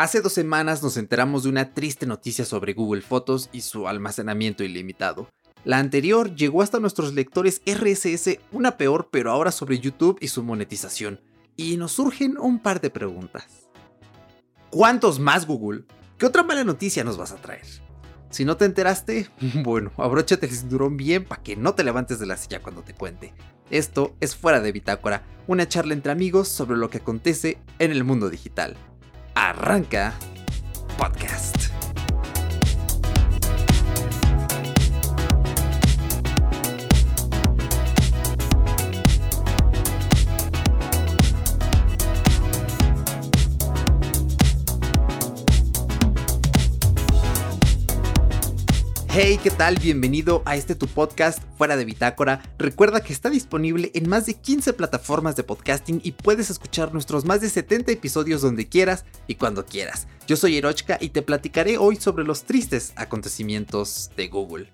Hace dos semanas nos enteramos de una triste noticia sobre Google Fotos y su almacenamiento ilimitado. La anterior llegó hasta nuestros lectores RSS, una peor pero ahora sobre YouTube y su monetización. Y nos surgen un par de preguntas. ¿Cuántos más Google? ¿Qué otra mala noticia nos vas a traer? Si no te enteraste, bueno, abróchate el cinturón bien para que no te levantes de la silla cuando te cuente. Esto es Fuera de Bitácora, una charla entre amigos sobre lo que acontece en el mundo digital. Arranca Podcast. Hey, ¿qué tal? Bienvenido a este tu podcast fuera de bitácora. Recuerda que está disponible en más de 15 plataformas de podcasting y puedes escuchar nuestros más de 70 episodios donde quieras y cuando quieras. Yo soy Erochka y te platicaré hoy sobre los tristes acontecimientos de Google.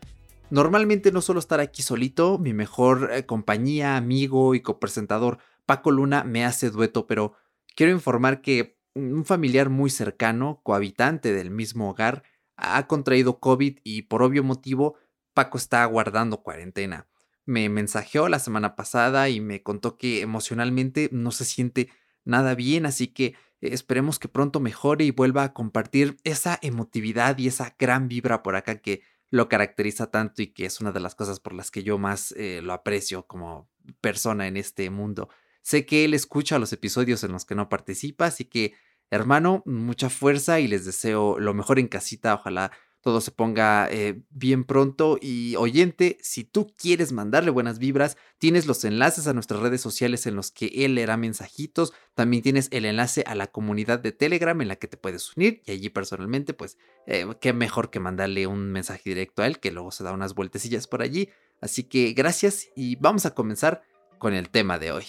Normalmente no suelo estar aquí solito, mi mejor eh, compañía, amigo y copresentador Paco Luna me hace dueto, pero quiero informar que un familiar muy cercano, cohabitante del mismo hogar, ha contraído COVID y por obvio motivo Paco está guardando cuarentena. Me mensajeó la semana pasada y me contó que emocionalmente no se siente nada bien, así que esperemos que pronto mejore y vuelva a compartir esa emotividad y esa gran vibra por acá que lo caracteriza tanto y que es una de las cosas por las que yo más eh, lo aprecio como persona en este mundo. Sé que él escucha los episodios en los que no participa, así que Hermano, mucha fuerza y les deseo lo mejor en casita. Ojalá todo se ponga eh, bien pronto. Y oyente, si tú quieres mandarle buenas vibras, tienes los enlaces a nuestras redes sociales en los que él leerá mensajitos. También tienes el enlace a la comunidad de Telegram en la que te puedes unir. Y allí personalmente, pues, eh, qué mejor que mandarle un mensaje directo a él, que luego se da unas vueltecillas por allí. Así que gracias y vamos a comenzar con el tema de hoy.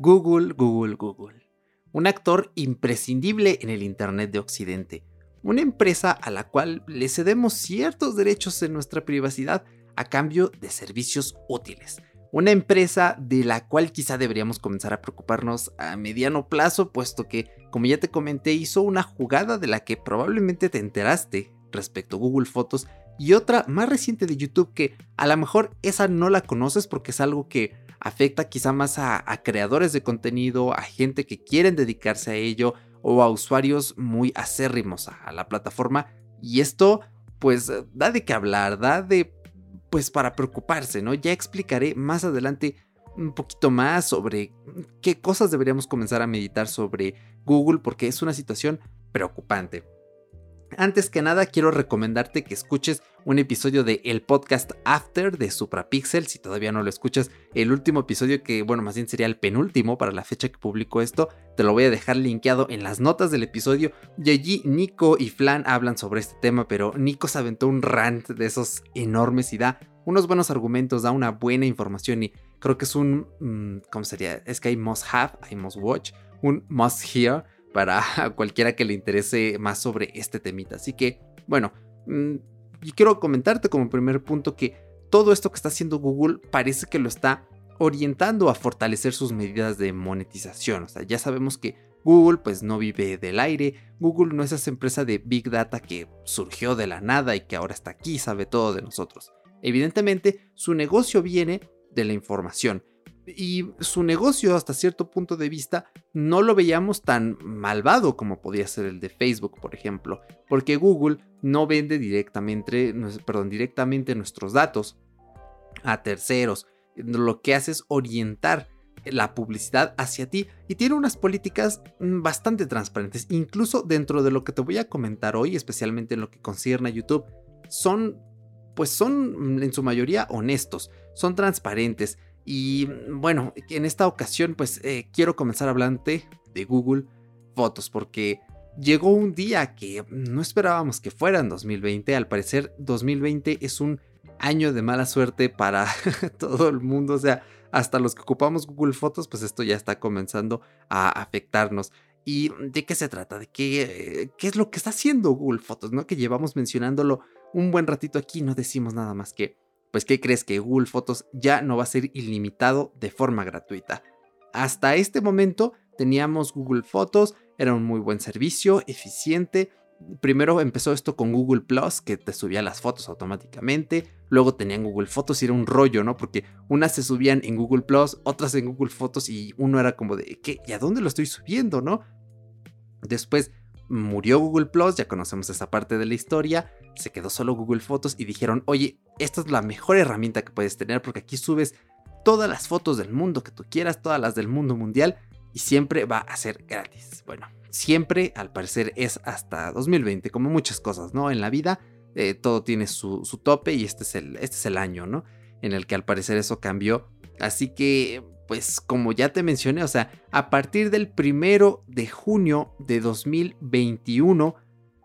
Google, Google, Google. Un actor imprescindible en el Internet de Occidente. Una empresa a la cual le cedemos ciertos derechos en nuestra privacidad a cambio de servicios útiles. Una empresa de la cual quizá deberíamos comenzar a preocuparnos a mediano plazo, puesto que, como ya te comenté, hizo una jugada de la que probablemente te enteraste respecto a Google Fotos y otra más reciente de YouTube que a lo mejor esa no la conoces porque es algo que afecta quizá más a, creadores de contenido, a gente que quieren dedicarse a ello o a usuarios muy acérrimos a, la plataforma. Y esto pues da de qué hablar, da de pues para preocuparse, ¿no? Ya explicaré más adelante un poquito más sobre qué cosas deberíamos comenzar a meditar sobre Google porque es una situación preocupante. Antes que nada, quiero recomendarte que escuches un episodio de el podcast After de Suprapixel. Si todavía no lo escuchas, el último episodio, que bueno, más bien sería el penúltimo para la fecha que publico esto, te lo voy a dejar linkeado en las notas del episodio. Y allí Nico y Flan hablan sobre este tema, pero Nico se aventó un rant de esos enormes y da unos buenos argumentos, da una buena información y creo que es un. Mm, ¿Cómo sería? Es que hay must have, hay must watch, un must hear para cualquiera que le interese más sobre este temita. Así que, bueno, mm, y quiero comentarte como primer punto que todo esto que está haciendo Google parece que lo está orientando a fortalecer sus medidas de monetización. O sea, ya sabemos que Google pues no vive del aire, Google no es esa empresa de Big Data que surgió de la nada y que ahora está aquí, sabe todo de nosotros. Evidentemente, su negocio viene de la información y su negocio hasta cierto punto de vista no lo veíamos tan malvado como podía ser el de Facebook, por ejemplo, porque Google no vende directamente, perdón, directamente nuestros datos a terceros. Lo que hace es orientar la publicidad hacia ti y tiene unas políticas mm, bastante transparentes, incluso dentro de lo que te voy a comentar hoy, especialmente en lo que concierne a YouTube, son pues son en su mayoría honestos, son transparentes y bueno, en esta ocasión pues eh, quiero comenzar hablando de Google Fotos porque llegó un día que no esperábamos que fuera en 2020. Al parecer 2020 es un año de mala suerte para todo el mundo. O sea, hasta los que ocupamos Google Fotos pues esto ya está comenzando a afectarnos. ¿Y de qué se trata? ¿De qué, qué es lo que está haciendo Google Fotos? ¿No? Que llevamos mencionándolo un buen ratito aquí, no decimos nada más que pues ¿qué crees que Google Fotos ya no va a ser ilimitado de forma gratuita? Hasta este momento teníamos Google Fotos, era un muy buen servicio, eficiente. Primero empezó esto con Google Plus, que te subía las fotos automáticamente. Luego tenían Google Fotos y era un rollo, ¿no? Porque unas se subían en Google Plus, otras en Google Fotos y uno era como de, ¿qué? ¿Y a dónde lo estoy subiendo, no? Después murió Google Plus, ya conocemos esa parte de la historia. Se quedó solo Google Fotos y dijeron, oye, esta es la mejor herramienta que puedes tener porque aquí subes todas las fotos del mundo que tú quieras, todas las del mundo mundial y siempre va a ser gratis. Bueno, siempre al parecer es hasta 2020, como muchas cosas, ¿no? En la vida eh, todo tiene su, tope y este es, el, este es el año, ¿no? En el que al parecer eso cambió. Así que, pues como ya te mencioné, o sea, a partir del primero de junio de 2021,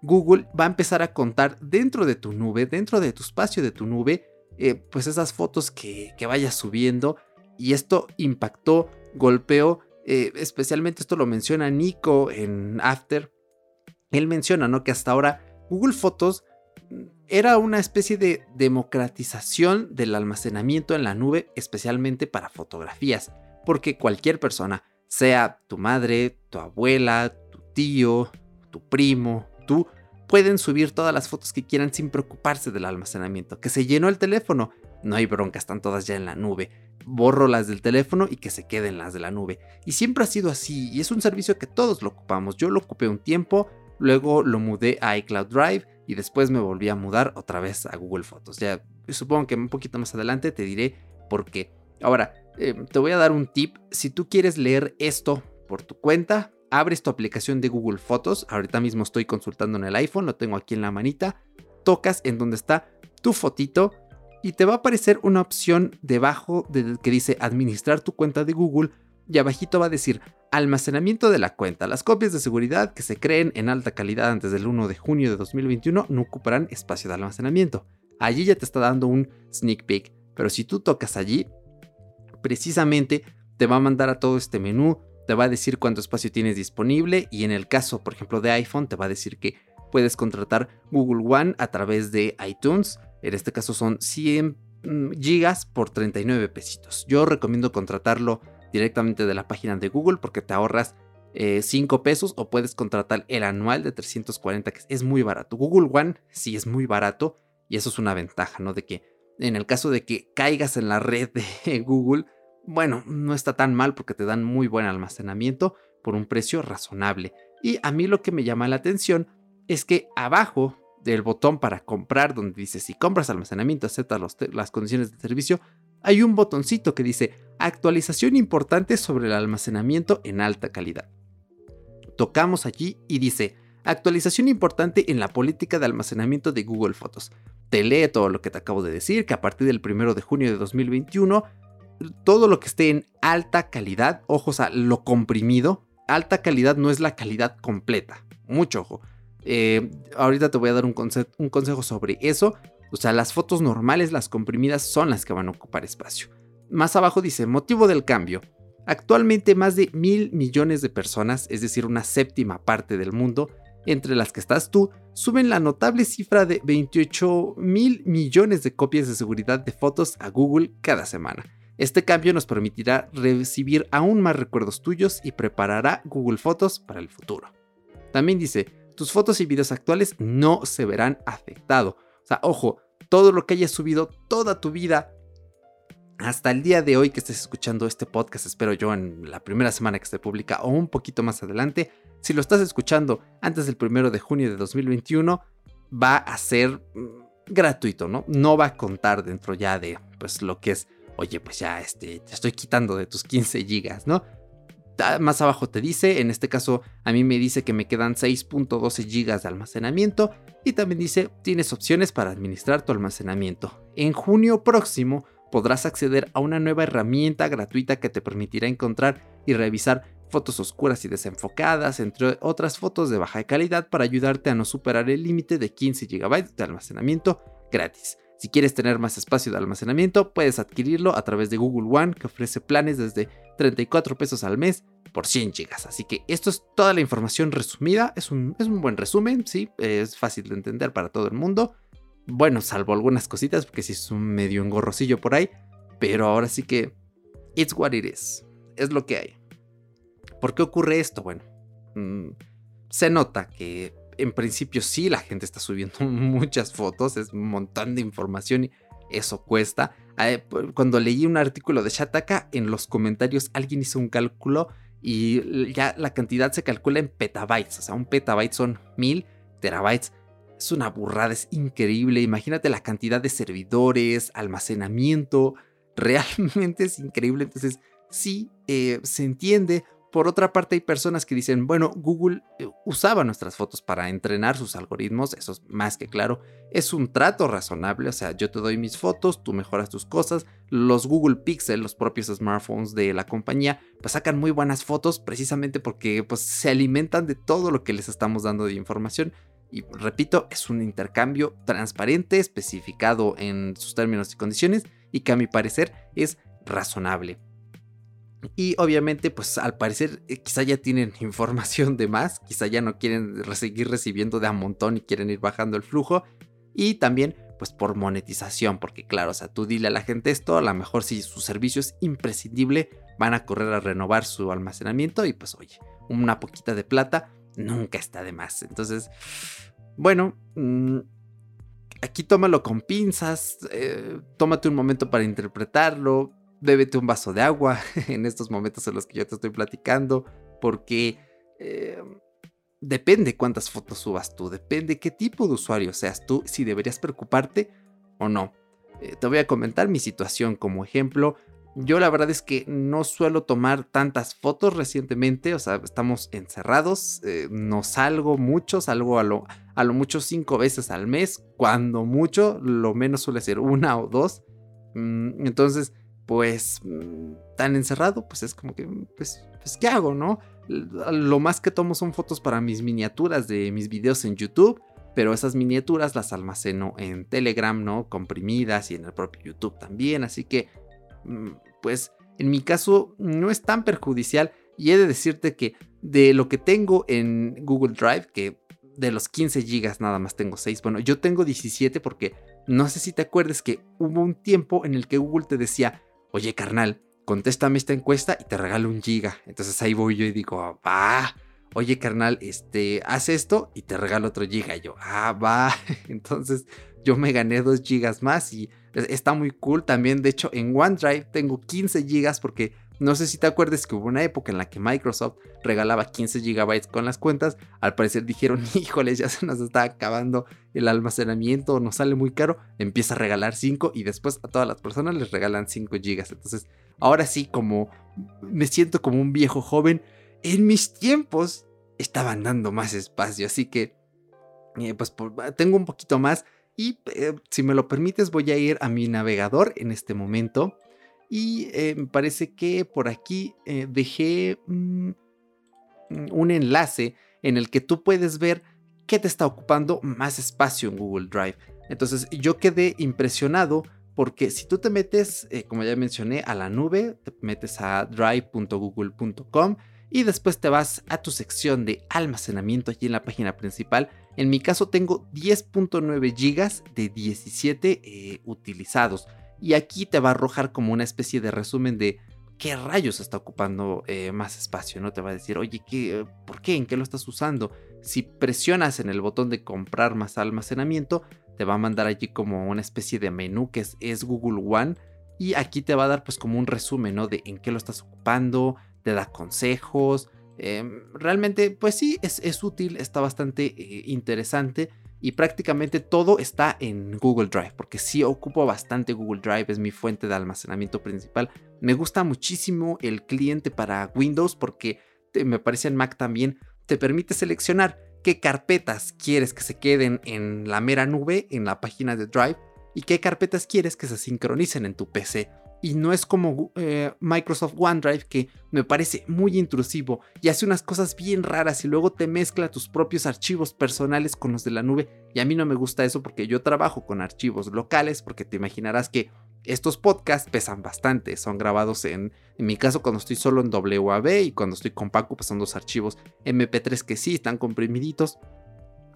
Google va a empezar a contar dentro de tu nube, dentro de tu espacio de tu nube, eh, pues esas fotos que, vayas subiendo. Y esto impactó, golpeó eh, especialmente esto lo menciona Nico en After. Él menciona, ¿no? Que hasta ahora Google Fotos era una especie de democratización del almacenamiento en la nube, especialmente para fotografías, porque cualquier persona, sea tu madre, tu abuela, tu tío, tu primo, tú, pueden subir todas las fotos que quieran sin preocuparse del almacenamiento, que se llenó el teléfono, no hay bronca, están todas ya en la nube borro las del teléfono y que se queden las de la nube. Y siempre ha sido así y es un servicio que todos lo ocupamos. Yo lo ocupé un tiempo, luego lo mudé a iCloud Drive y después me volví a mudar otra vez a Google Fotos. Ya supongo que un poquito más adelante te diré por qué. Ahora, eh, te voy a dar un tip. Si tú quieres leer esto por tu cuenta, abres tu aplicación de Google Fotos. Ahorita mismo estoy consultando en el iPhone, lo tengo aquí en la manita. Tocas en donde está tu fotito y te va a aparecer una opción debajo del que dice administrar tu cuenta de Google y abajito va a decir almacenamiento de la cuenta. Las copias de seguridad que se creen en alta calidad antes del 1 de junio de 2021 no ocuparán espacio de almacenamiento. Allí ya te está dando un sneak peek, pero si tú tocas allí, precisamente te va a mandar a todo este menú, te va a decir cuánto espacio tienes disponible y en el caso, por ejemplo, de iPhone, te va a decir que puedes contratar Google One a través de iTunes en este caso son 100 mm, gigas por 39 pesitos. Yo recomiendo contratarlo directamente de la página de Google porque te ahorras 5 eh, pesos o puedes contratar el anual de 340 que es muy barato. Google One sí es muy barato y eso es una ventaja, ¿no? De que en el caso de que caigas en la red de Google, bueno, no está tan mal porque te dan muy buen almacenamiento por un precio razonable. Y a mí lo que me llama la atención es que abajo del botón para comprar, donde dice si compras almacenamiento, aceptas las condiciones de servicio, hay un botoncito que dice actualización importante sobre el almacenamiento en alta calidad. Tocamos allí y dice actualización importante en la política de almacenamiento de Google Fotos. Te lee todo lo que te acabo de decir, que a partir del 1 de junio de 2021, todo lo que esté en alta calidad, ojos a lo comprimido, alta calidad no es la calidad completa, mucho ojo eh, ahorita te voy a dar un, un consejo sobre eso. O sea, las fotos normales, las comprimidas, son las que van a ocupar espacio. Más abajo dice, motivo del cambio. Actualmente más de mil millones de personas, es decir, una séptima parte del mundo, entre las que estás tú, suben la notable cifra de 28 mil millones de copias de seguridad de fotos a Google cada semana. Este cambio nos permitirá recibir aún más recuerdos tuyos y preparará Google Fotos para el futuro. También dice, tus fotos y videos actuales no se verán afectados. O sea, ojo, todo lo que hayas subido toda tu vida hasta el día de hoy que estés escuchando este podcast, espero yo en la primera semana que se publica o un poquito más adelante, si lo estás escuchando antes del primero de junio de 2021, va a ser mm, gratuito, ¿no? No va a contar dentro ya de pues lo que es, oye, pues ya este, te estoy quitando de tus 15 gigas, ¿no? Más abajo te dice, en este caso a mí me dice que me quedan 6.12 GB de almacenamiento y también dice tienes opciones para administrar tu almacenamiento. En junio próximo podrás acceder a una nueva herramienta gratuita que te permitirá encontrar y revisar fotos oscuras y desenfocadas, entre otras fotos de baja calidad para ayudarte a no superar el límite de 15 GB de almacenamiento gratis. Si quieres tener más espacio de almacenamiento, puedes adquirirlo a través de Google One, que ofrece planes desde 34 pesos al mes por 100 GB. Así que esto es toda la información resumida. Es un, es un buen resumen, sí, es fácil de entender para todo el mundo. Bueno, salvo algunas cositas, porque sí es un medio engorrosillo por ahí. Pero ahora sí que, it's what it is. Es lo que hay. ¿Por qué ocurre esto? Bueno, mm, se nota que en principio sí la gente está subiendo muchas fotos, es un montón de información y eso cuesta. Eh, cuando leí un artículo de Shataka, en los comentarios alguien hizo un cálculo y ya la cantidad se calcula en petabytes, o sea, un petabyte son mil terabytes. Es una burrada, es increíble. Imagínate la cantidad de servidores, almacenamiento, realmente es increíble. Entonces, sí, eh, se entiende por otra parte, hay personas que dicen, bueno, Google eh, usaba nuestras fotos para entrenar sus algoritmos, eso es más que claro. Es un trato razonable, o sea, yo te doy mis fotos, tú mejoras tus cosas. Los Google Pixel, los propios smartphones de la compañía, pues sacan muy buenas fotos precisamente porque pues, se alimentan de todo lo que les estamos dando de información. Y repito, es un intercambio transparente, especificado en sus términos y condiciones, y que a mi parecer es razonable. Y obviamente, pues al parecer eh, quizá ya tienen información de más, quizá ya no quieren seguir recibiendo de a montón y quieren ir bajando el flujo. Y también, pues por monetización, porque claro, o sea, tú dile a la gente esto, a lo mejor si su servicio es imprescindible, van a correr a renovar su almacenamiento y pues oye, una poquita de plata nunca está de más. Entonces, bueno, mm, aquí tómalo con pinzas, eh, tómate un momento para interpretarlo, bébete un vaso de agua en estos momentos en los que yo te estoy platicando, porque eh, depende cuántas fotos subas tú, depende qué tipo de usuario seas tú, si deberías preocuparte o no. Eh, te voy a comentar mi situación como ejemplo. Yo la verdad es que no suelo tomar tantas fotos recientemente, o sea, estamos encerrados, eh, no salgo mucho, salgo a lo, a lo mucho cinco veces al mes, cuando mucho, lo menos suele ser una o dos. Mm, entonces, pues mm, tan encerrado, pues es como que, pues, pues, ¿qué hago, no? Lo más que tomo son fotos para mis miniaturas de mis videos en YouTube, pero esas miniaturas las almaceno en Telegram, ¿no? Comprimidas y en el propio YouTube también, así que, mm, pues, en mi caso no es tan perjudicial y he de decirte que de lo que tengo en Google Drive, que de los 15 gigas nada más tengo 6, bueno, yo tengo 17 porque no sé si te acuerdas que hubo un tiempo en el que Google te decía, oye carnal, contéstame esta encuesta y te regalo un giga. Entonces ahí voy yo y digo, va, oye carnal, este, haz esto y te regalo otro giga. Y yo, ah, va. Entonces yo me gané dos gigas más y está muy cool. También, de hecho, en OneDrive tengo 15 gigas porque no sé si te acuerdas que hubo una época en la que Microsoft regalaba 15 GB con las cuentas. Al parecer dijeron, híjoles, ya se nos está acabando el almacenamiento, nos sale muy caro. Empieza a regalar 5 y después a todas las personas les regalan 5 GB. Entonces, ahora sí, como me siento como un viejo joven, en mis tiempos estaban dando más espacio. Así que, eh, pues tengo un poquito más. Y eh, si me lo permites, voy a ir a mi navegador en este momento. Y eh, me parece que por aquí eh, dejé mm, un enlace en el que tú puedes ver qué te está ocupando más espacio en Google Drive. Entonces yo quedé impresionado porque si tú te metes, eh, como ya mencioné, a la nube, te metes a drive.google.com y después te vas a tu sección de almacenamiento allí en la página principal. En mi caso tengo 10.9 GB de 17 utilizados. Y aquí te va a arrojar como una especie de resumen de qué rayos está ocupando eh, más espacio, ¿no? Te va a decir, oye, ¿qué, ¿por qué? ¿En qué lo estás usando? Si presionas en el botón de comprar más almacenamiento, te va a mandar allí como una especie de menú que es, Google One. Y aquí te va a dar pues como un resumen, ¿no? De en qué lo estás ocupando, te da consejos. Em, realmente, pues sí, es, útil, está bastante eh, interesante y prácticamente todo está en Google Drive, porque sí ocupo bastante Google Drive, es mi fuente de almacenamiento principal. Me gusta muchísimo el cliente para Windows porque me parece en Mac también te permite seleccionar qué carpetas quieres que se queden en la mera nube, en la página de Drive, y qué carpetas quieres que se sincronicen en tu PC y no es como eh, Microsoft OneDrive que me parece muy intrusivo y hace unas cosas bien raras y luego te mezcla tus propios archivos personales con los de la nube. Y a mí no me gusta eso porque yo trabajo con archivos locales porque te imaginarás que estos podcasts pesan bastante, son grabados en, en mi caso cuando estoy solo en WAV y cuando estoy con Paco pues son dos archivos MP3 que sí están comprimiditos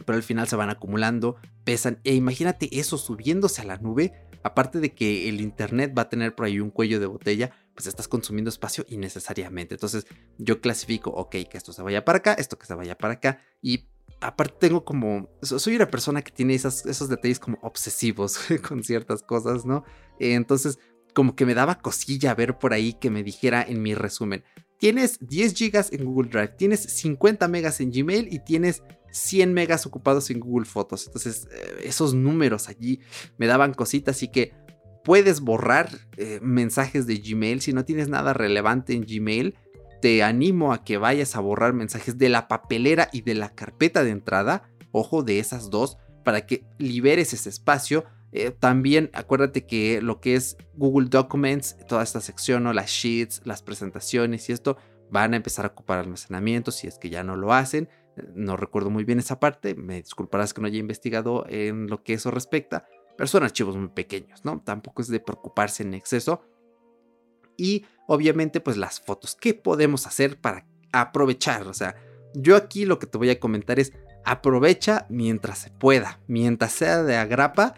pero al final se van acumulando, pesan e imagínate eso subiéndose a la nube aparte de que el Internet va a tener por ahí un cuello de botella, pues estás consumiendo espacio innecesariamente. Entonces yo clasifico, ok, que esto se vaya para acá, esto que se vaya para acá y aparte tengo como, soy una persona que tiene esos detalles como obsesivos con ciertas cosas, ¿no? Entonces, como que me daba cosilla ver por ahí que me dijera en mi resumen, tienes 10 gigas en Google Drive, tienes 50 megas en Gmail y tienes 100 megas ocupados en Google Fotos. Entonces, eh, esos números allí me daban cositas, así que puedes borrar eh, mensajes de Gmail si no tienes nada relevante en Gmail te animo a que vayas a borrar mensajes de la papelera y de la carpeta de entrada, ojo de esas dos, para que liberes ese espacio. Eh, también acuérdate que lo que es Google Documents, toda esta sección o las sheets, las presentaciones y esto van a empezar a ocupar almacenamiento si es que ya no lo hacen. Eh, no recuerdo muy bien esa parte, me disculparás que no haya investigado en lo que eso respecta, pero son archivos muy pequeños, ¿no? Tampoco es de preocuparse en exceso. Y obviamente pues las fotos. ¿Qué podemos hacer para aprovechar? O sea, yo aquí lo que te voy a comentar es aprovecha mientras se pueda, mientras sea de agrapa,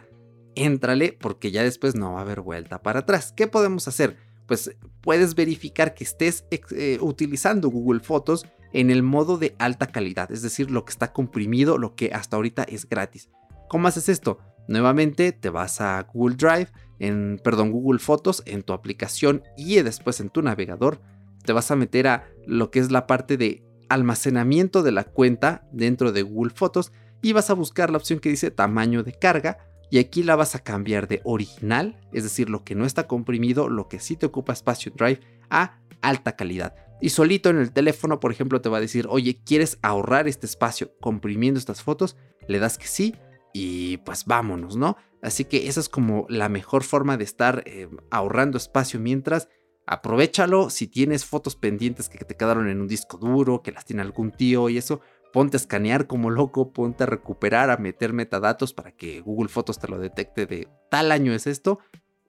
éntrale porque ya después no va a haber vuelta para atrás. ¿Qué podemos hacer? Pues puedes verificar que estés eh, utilizando Google Fotos en el modo de alta calidad, es decir, lo que está comprimido, lo que hasta ahorita es gratis. ¿Cómo haces esto? Nuevamente te vas a Google Drive, en, perdón, Google Fotos, en tu aplicación y después en tu navegador, te vas a meter a lo que es la parte de almacenamiento de la cuenta dentro de Google Fotos y vas a buscar la opción que dice tamaño de carga y aquí la vas a cambiar de original, es decir, lo que no está comprimido, lo que sí te ocupa espacio Drive, a alta calidad. Y solito en el teléfono, por ejemplo, te va a decir, oye, ¿quieres ahorrar este espacio comprimiendo estas fotos? Le das que sí y pues vámonos, ¿no? Así que esa es como la mejor forma de estar eh, ahorrando espacio mientras aprovechalo si tienes fotos pendientes que te quedaron en un disco duro, que las tiene algún tío y eso, ponte a escanear como loco, ponte a recuperar, a meter metadatos para que Google Fotos te lo detecte de tal año es esto.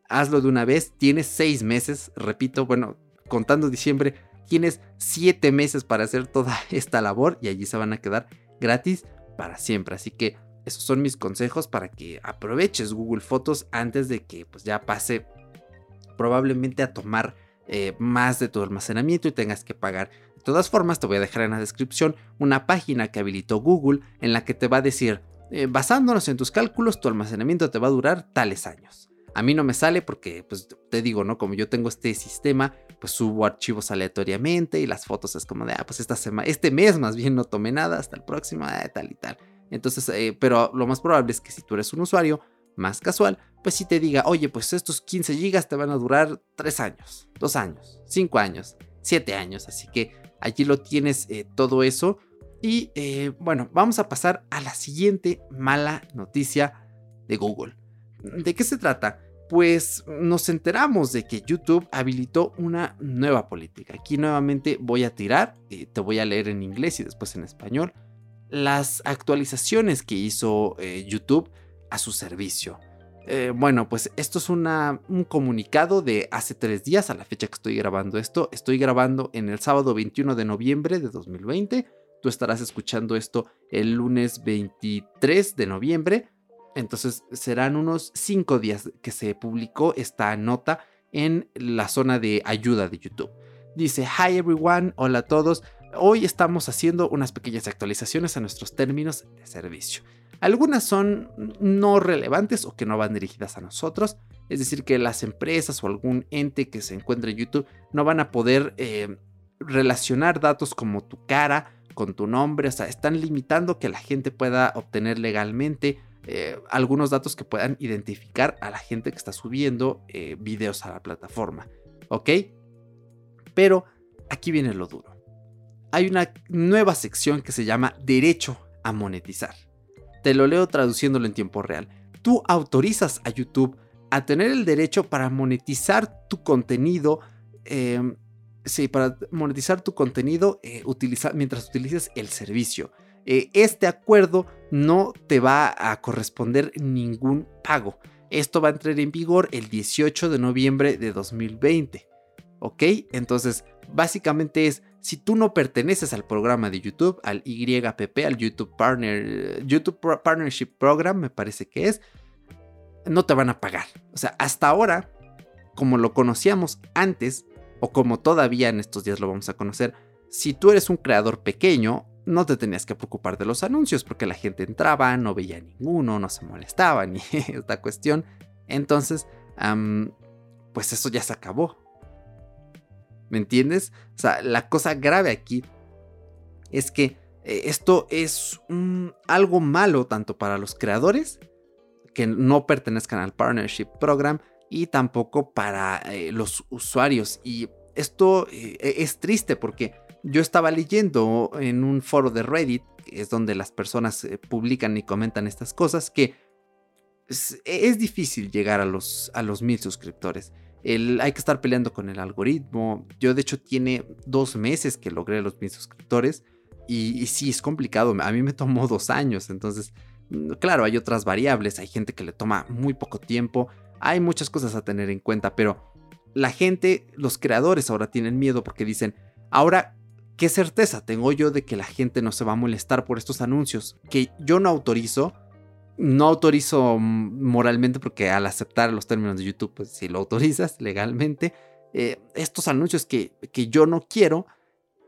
Hazlo de una vez, tienes seis meses, repito, bueno, contando diciembre, tienes siete meses para hacer toda esta labor y allí se van a quedar gratis para siempre. Así que esos son mis consejos para que aproveches Google Fotos antes de que pues, ya pase probablemente a tomar eh, más de tu almacenamiento y tengas que pagar. De todas formas, te voy a dejar en la descripción una página que habilitó Google en la que te va a decir, eh, basándonos en tus cálculos, tu almacenamiento te va a durar tales años. A mí no me sale porque, pues te digo, ¿no? Como yo tengo este sistema, pues subo archivos aleatoriamente y las fotos es como de, ah, pues esta semana, este mes más bien no tomé nada, hasta el próximo, ah, tal y tal. Entonces, eh, pero lo más probable es que si tú eres un usuario más casual, pues si te diga, oye, pues estos 15 gigas te van a durar 3 años, 2 años, 5 años, 7 años. Así que allí lo tienes eh, todo eso. Y eh, bueno, vamos a pasar a la siguiente mala noticia de Google. ¿De qué se trata? Pues nos enteramos de que YouTube habilitó una nueva política. Aquí nuevamente voy a tirar, te voy a leer en inglés y después en español las actualizaciones que hizo eh, YouTube a su servicio. Eh, bueno, pues esto es un comunicado de hace tres días a la fecha que estoy grabando esto. Estoy grabando en el sábado 21 de noviembre de 2020. Tú estarás escuchando esto el lunes 23 de noviembre. Entonces serán unos cinco días que se publicó esta nota en la zona de ayuda de YouTube. Dice, hi everyone, hola a todos. Hoy estamos haciendo unas pequeñas actualizaciones a nuestros términos de servicio. Algunas son no relevantes o que no van dirigidas a nosotros, es decir, que las empresas o algún ente que se encuentre en YouTube no van a poder eh, relacionar datos como tu cara con tu nombre, o sea, están limitando que la gente pueda obtener legalmente eh, algunos datos que puedan identificar a la gente que está subiendo eh, videos a la plataforma, ¿ok? Pero aquí viene lo duro hay una nueva sección que se llama Derecho a monetizar. Te lo leo traduciéndolo en tiempo real. Tú autorizas a YouTube a tener el derecho para monetizar tu contenido. Em, sí, para monetizar tu contenido eh, mientras utilices el servicio. Eh, este acuerdo no te va a corresponder ningún pago. Esto va a entrar en vigor el 18 de noviembre de 2020. ¿Ok? Entonces, básicamente es si tú no perteneces al programa de YouTube, al YPP, al YouTube, Partner, YouTube Partnership Program, me parece que es, no te van a pagar. O sea, hasta ahora, como lo conocíamos antes, o como todavía en estos días lo vamos a conocer, si tú eres un creador pequeño, no te tenías que preocupar de los anuncios porque la gente entraba, no veía ninguno, no se molestaba ni esta cuestión. Entonces, pues eso ya se acabó. ¿Me entiendes? O sea, la cosa grave aquí es que eh, esto es algo malo tanto para los creadores que no pertenezcan al Partnership Program y tampoco para eh, los usuarios. Y esto eh, es triste porque yo estaba leyendo en un foro de Reddit, que es donde las personas publican y comentan estas cosas, que es, difícil llegar a los, a los mil suscriptores. Hay que estar peleando con el algoritmo. Yo de hecho tiene dos meses que logré los mil suscriptores. Y, sí, es complicado. A mí me tomó dos años. Entonces, mm, claro, hay otras variables. Hay gente que le toma muy poco tiempo. Hay muchas cosas a tener en cuenta. Pero la gente, los creadores ahora tienen miedo porque dicen, ahora, ¿qué certeza tengo yo de que la gente no se va a molestar por estos anuncios que yo no autorizo? No autorizo moralmente porque al aceptar los términos de YouTube, pues si lo autorizas legalmente, eh, estos anuncios que, que yo no quiero,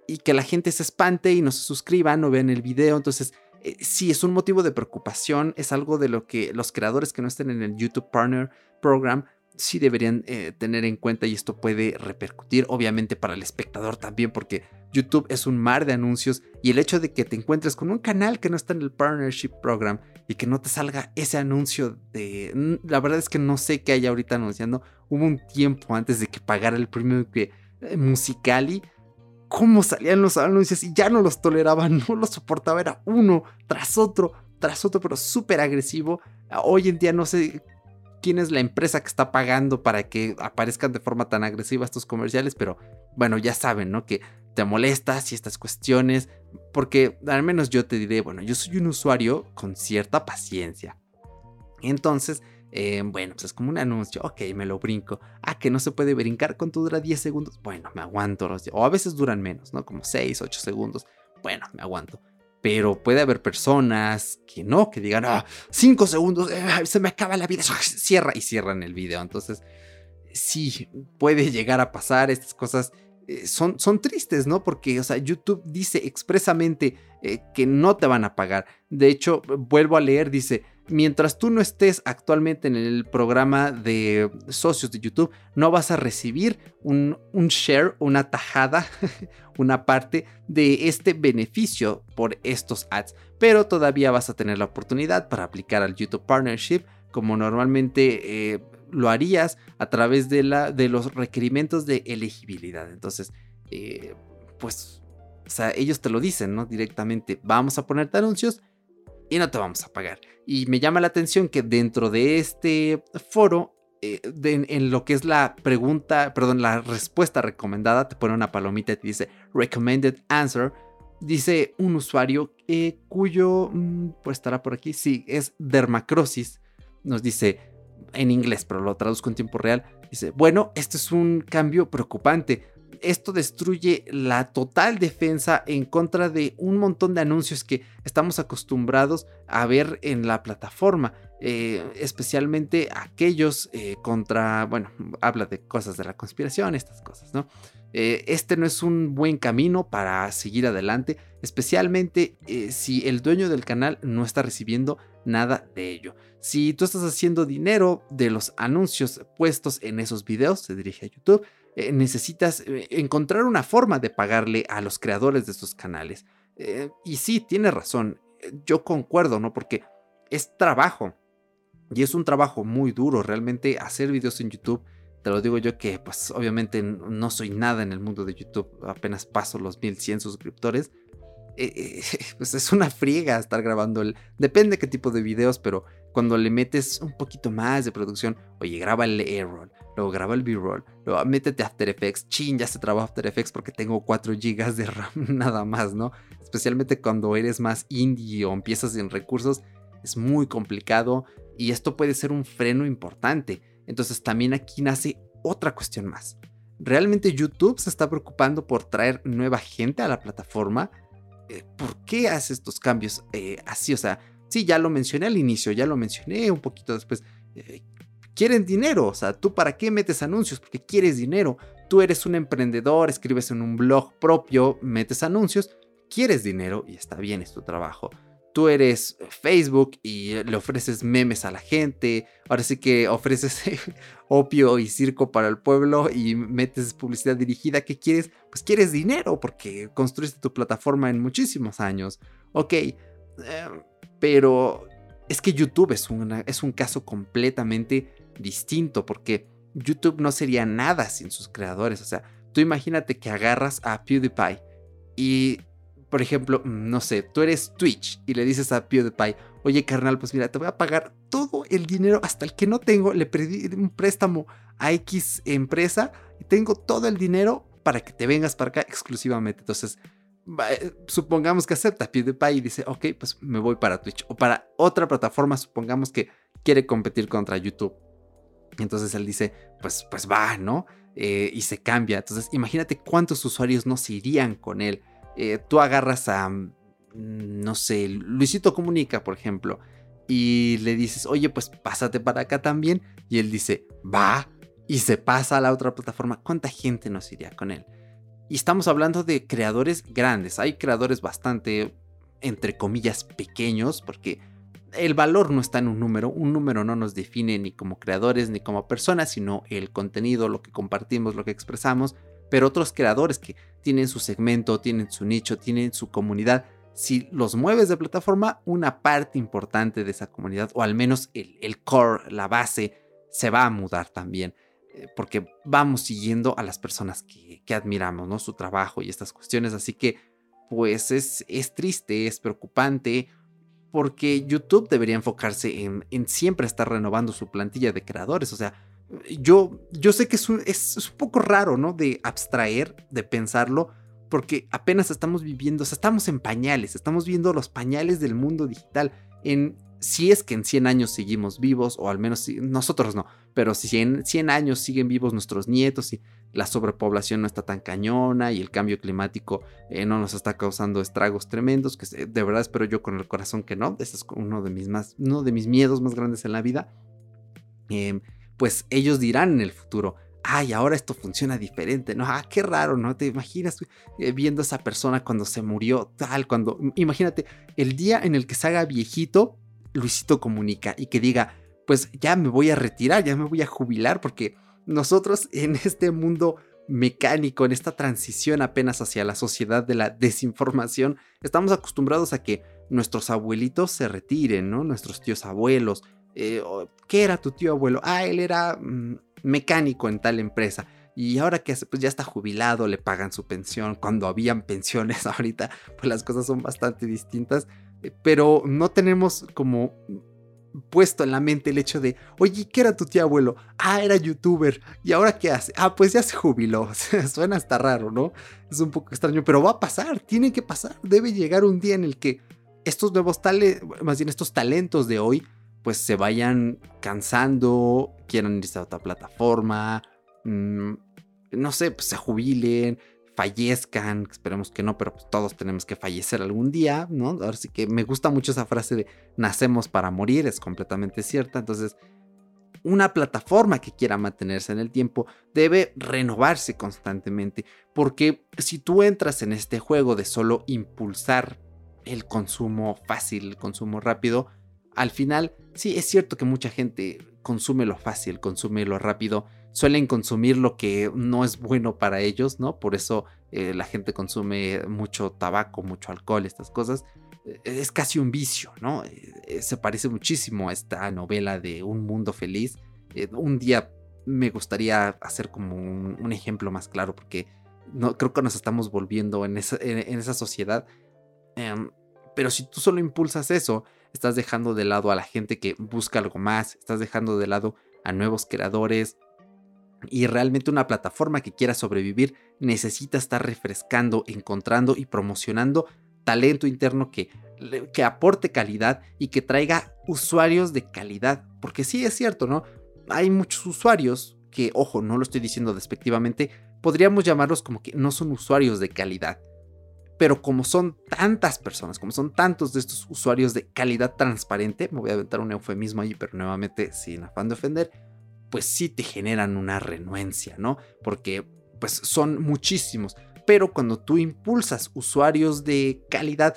y que la gente se espante y no se suscriba, no vean el video. Entonces, eh, sí, es un motivo de preocupación, es algo de lo que los creadores que no estén en el YouTube Partner Program sí deberían eh, tener en cuenta y esto puede repercutir obviamente para el espectador también porque YouTube es un mar de anuncios y el hecho de que te encuentres con un canal que no está en el Partnership Program y que no te salga ese anuncio de... La verdad es que no sé qué hay ahorita anunciando. Hubo un tiempo antes de que pagara el premio que eh, Musicali cómo salían los anuncios y ya no los toleraba, no los soportaba, era uno tras otro, tras otro, pero súper agresivo. Hoy en día no sé quién es la empresa que está pagando para que aparezcan de forma tan agresiva estos comerciales, pero bueno, ya saben, ¿no? Que te molestas y estas cuestiones, porque al menos yo te diré, bueno, yo soy un usuario con cierta paciencia. Entonces, eh, bueno, pues es como un anuncio, ok, me lo brinco. Ah, que no se puede brincar, ¿cuánto dura 10 segundos? Bueno, me aguanto. O a veces duran menos, ¿no? Como 6, 8 segundos. Bueno, me aguanto. Pero puede haber personas que no, que digan, ah, 5 segundos, eh, se me acaba la vida, cierra y cierran el video. Entonces, sí, puede llegar a pasar estas cosas. Eh, son, son, tristes, ¿no? Porque, o sea, YouTube dice expresamente que no te van a pagar. De hecho, vuelvo a leer, dice, mientras tú no estés actualmente en el programa de socios de YouTube, no vas a recibir un, share, una tajada, una parte de este beneficio por estos ads. Pero todavía vas a tener la oportunidad para aplicar al YouTube Partnership como normalmente eh, lo harías a través de, la, de los requerimientos de elegibilidad. Entonces, eh, pues, o sea, ellos te lo dicen, ¿no? Directamente, vamos a ponerte anuncios y no te vamos a pagar. Y me llama la atención que dentro de este foro, eh, en lo que es la pregunta, perdón, la respuesta recomendada, te pone una palomita y te dice recommended answer. Dice un usuario eh, cuyo, mm, pues estará por aquí, sí, es dermacrosis. Nos dice en inglés, pero lo traduzco en tiempo real. Dice, bueno, esto es un cambio preocupante esto destruye la total defensa en contra de un montón de anuncios que estamos acostumbrados a ver en la plataforma. Eh, especialmente aquellos eh, contra, bueno, habla de cosas de la conspiración, estas cosas, ¿no? Eh, este no es un buen camino para seguir adelante, especialmente si el dueño del canal no está recibiendo nada de ello. Si tú estás haciendo dinero de los anuncios puestos en esos videos, se dirige a YouTube, eh, necesitas eh, encontrar una forma de pagarle a los creadores de estos canales. Eh, y sí, tiene razón, yo concuerdo, ¿no? Porque es trabajo. Y es un trabajo muy duro, realmente hacer videos en YouTube. Te lo digo yo que pues obviamente no soy nada en el mundo de YouTube, apenas paso los 1100 suscriptores. pues es una friega estar grabando el... Depende qué tipo de videos, pero cuando le metes un poquito más de producción, oye, graba el A-roll, luego graba el B-roll, luego métete a After Effects, chin, ya se traba After Effects porque tengo 4 GB de RAM nada más, ¿no? Especialmente cuando eres más indie o empiezas en recursos, es muy complicado y esto puede ser un freno importante. Entonces también aquí nace otra cuestión más. ¿Realmente YouTube se está preocupando por traer nueva gente a la plataforma? Eh, ¿Por qué hace estos cambios eh, así? O sea, sí, ya lo mencioné al inicio, ya lo mencioné un poquito después. Eh, quieren dinero. O sea, ¿tú para qué metes anuncios? Porque quieres dinero. tú eres un emprendedor, escribes en un blog propio, metes anuncios, quieres dinero y está bien, es tu trabajo. Tú eres Facebook y le ofreces memes a la gente, ahora sí que ofreces opio y circo para el pueblo y metes publicidad dirigida. ¿Qué quieres? Pues quieres dinero porque construiste tu plataforma en muchísimos años. Ok, eh, pero es que YouTube es, es un caso completamente distinto porque YouTube no sería nada sin sus creadores. O sea, tú imagínate que agarras a PewDiePie y por ejemplo, mm, no sé, tú eres Twitch y le dices a PewDiePie, oye carnal, pues mira, te voy a pagar todo el dinero hasta el que no tengo, le pedí un préstamo a X empresa y tengo todo el dinero para que te vengas para acá exclusivamente. Entonces, eh, supongamos que acepta PewDiePie y dice, ok, pues me voy para Twitch o para otra plataforma, supongamos que quiere competir contra YouTube. Entonces él dice, pues, pues va, ¿no? Eh, y se cambia. Entonces, imagínate cuántos usuarios no se irían con él. Eh, tú agarras a, mm, no sé, Luisito Comunica, por ejemplo, y le dices, oye, pues pásate para acá también, y él dice, va, y se pasa a la otra plataforma, ¿cuánta gente nos iría con él? Y estamos hablando de creadores grandes, hay creadores bastante, entre comillas, pequeños, porque el valor no está en un número, un número no nos define ni como creadores ni como personas, sino el contenido, lo que compartimos, lo que expresamos, pero otros creadores que tienen su segmento, tienen su nicho, tienen su comunidad, si los mueves de plataforma, una parte importante de esa comunidad, o al menos el, core, la base, se va a mudar también, eh, porque vamos siguiendo a las personas que, admiramos, ¿no? Su trabajo y estas cuestiones, así que pues es, es triste, es preocupante, porque YouTube debería enfocarse en, en siempre estar renovando su plantilla de creadores, o sea, yo, yo sé que es un, es, un poco raro, ¿no? De abstraer, de pensarlo, porque apenas estamos viviendo, o sea, estamos en pañales, estamos viendo los pañales del mundo digital. En, si es que en 100 años seguimos vivos, o al menos nosotros no, pero si en 100 años siguen vivos nuestros nietos y la sobrepoblación no está tan cañona y el cambio climático eh, no nos está causando estragos tremendos, que de verdad espero yo con el corazón que no, ese es uno de mis, más, uno de mis miedos más grandes en la vida. Eh, pues ellos dirán en el futuro, ay, ahora esto funciona diferente, ¿no? Ah, qué raro, ¿no? Te imaginas eh, viendo a esa persona cuando se murió, tal, cuando, imagínate, el día en el que se haga viejito, Luisito comunica y que diga, pues ya me voy a retirar, ya me voy a jubilar, porque nosotros en este mundo mecánico, en esta transición apenas hacia la sociedad de la desinformación, estamos acostumbrados a que nuestros abuelitos se retiren, ¿no? Nuestros tíos abuelos, eh, ¿qué era tu tío abuelo? Ah, él era mm, mecánico en tal empresa. Y ahora que pues ya está jubilado, le pagan su pensión. Cuando habían pensiones ahorita, pues las cosas son bastante distintas. Eh, pero no tenemos como puesto en la mente el hecho de, oye, ¿qué era tu tío abuelo? Ah, era youtuber. ¿Y ahora qué hace? Ah, pues ya se jubiló. Suena hasta raro, ¿no? Es un poco extraño, pero va a pasar, tiene que pasar. Debe llegar un día en el que estos nuevos talentos, más bien estos talentos de hoy, pues se vayan cansando, quieran irse a otra plataforma, mm, no sé, pues se jubilen, fallezcan, esperemos que no, pero pues todos tenemos que fallecer algún día, ¿no? Ahora sí que me gusta mucho esa frase de nacemos para morir, es completamente cierta, entonces una plataforma que quiera mantenerse en el tiempo debe renovarse constantemente, porque si tú entras en este juego de solo impulsar el consumo fácil, el consumo rápido, al final, sí, es cierto que mucha gente consume lo fácil, consume lo rápido, suelen consumir lo que no es bueno para ellos, ¿no? Por eso eh, la gente consume mucho tabaco, mucho alcohol, estas cosas. Eh, es casi un vicio, ¿no? Eh, se parece muchísimo a esta novela de Un Mundo Feliz. un día me gustaría hacer como un, ejemplo más claro porque no, creo que nos estamos volviendo en esa, sociedad. Em, pero si tú solo impulsas eso, estás dejando de lado a la gente que busca algo más, estás dejando de lado a nuevos creadores. Y realmente una plataforma que quiera sobrevivir necesita estar refrescando, encontrando y promocionando talento interno que, que aporte calidad y que traiga usuarios de calidad. Porque sí es cierto, ¿no? Hay muchos usuarios que, ojo, no lo estoy diciendo despectivamente, podríamos llamarlos como que no son usuarios de calidad pero como son tantas personas, como son tantos de estos usuarios de calidad transparente, me voy a aventar un eufemismo ahí, pero nuevamente sin afán de ofender, pues sí te generan una renuencia, ¿no? Porque pues son muchísimos. Pero cuando tú impulsas usuarios de calidad,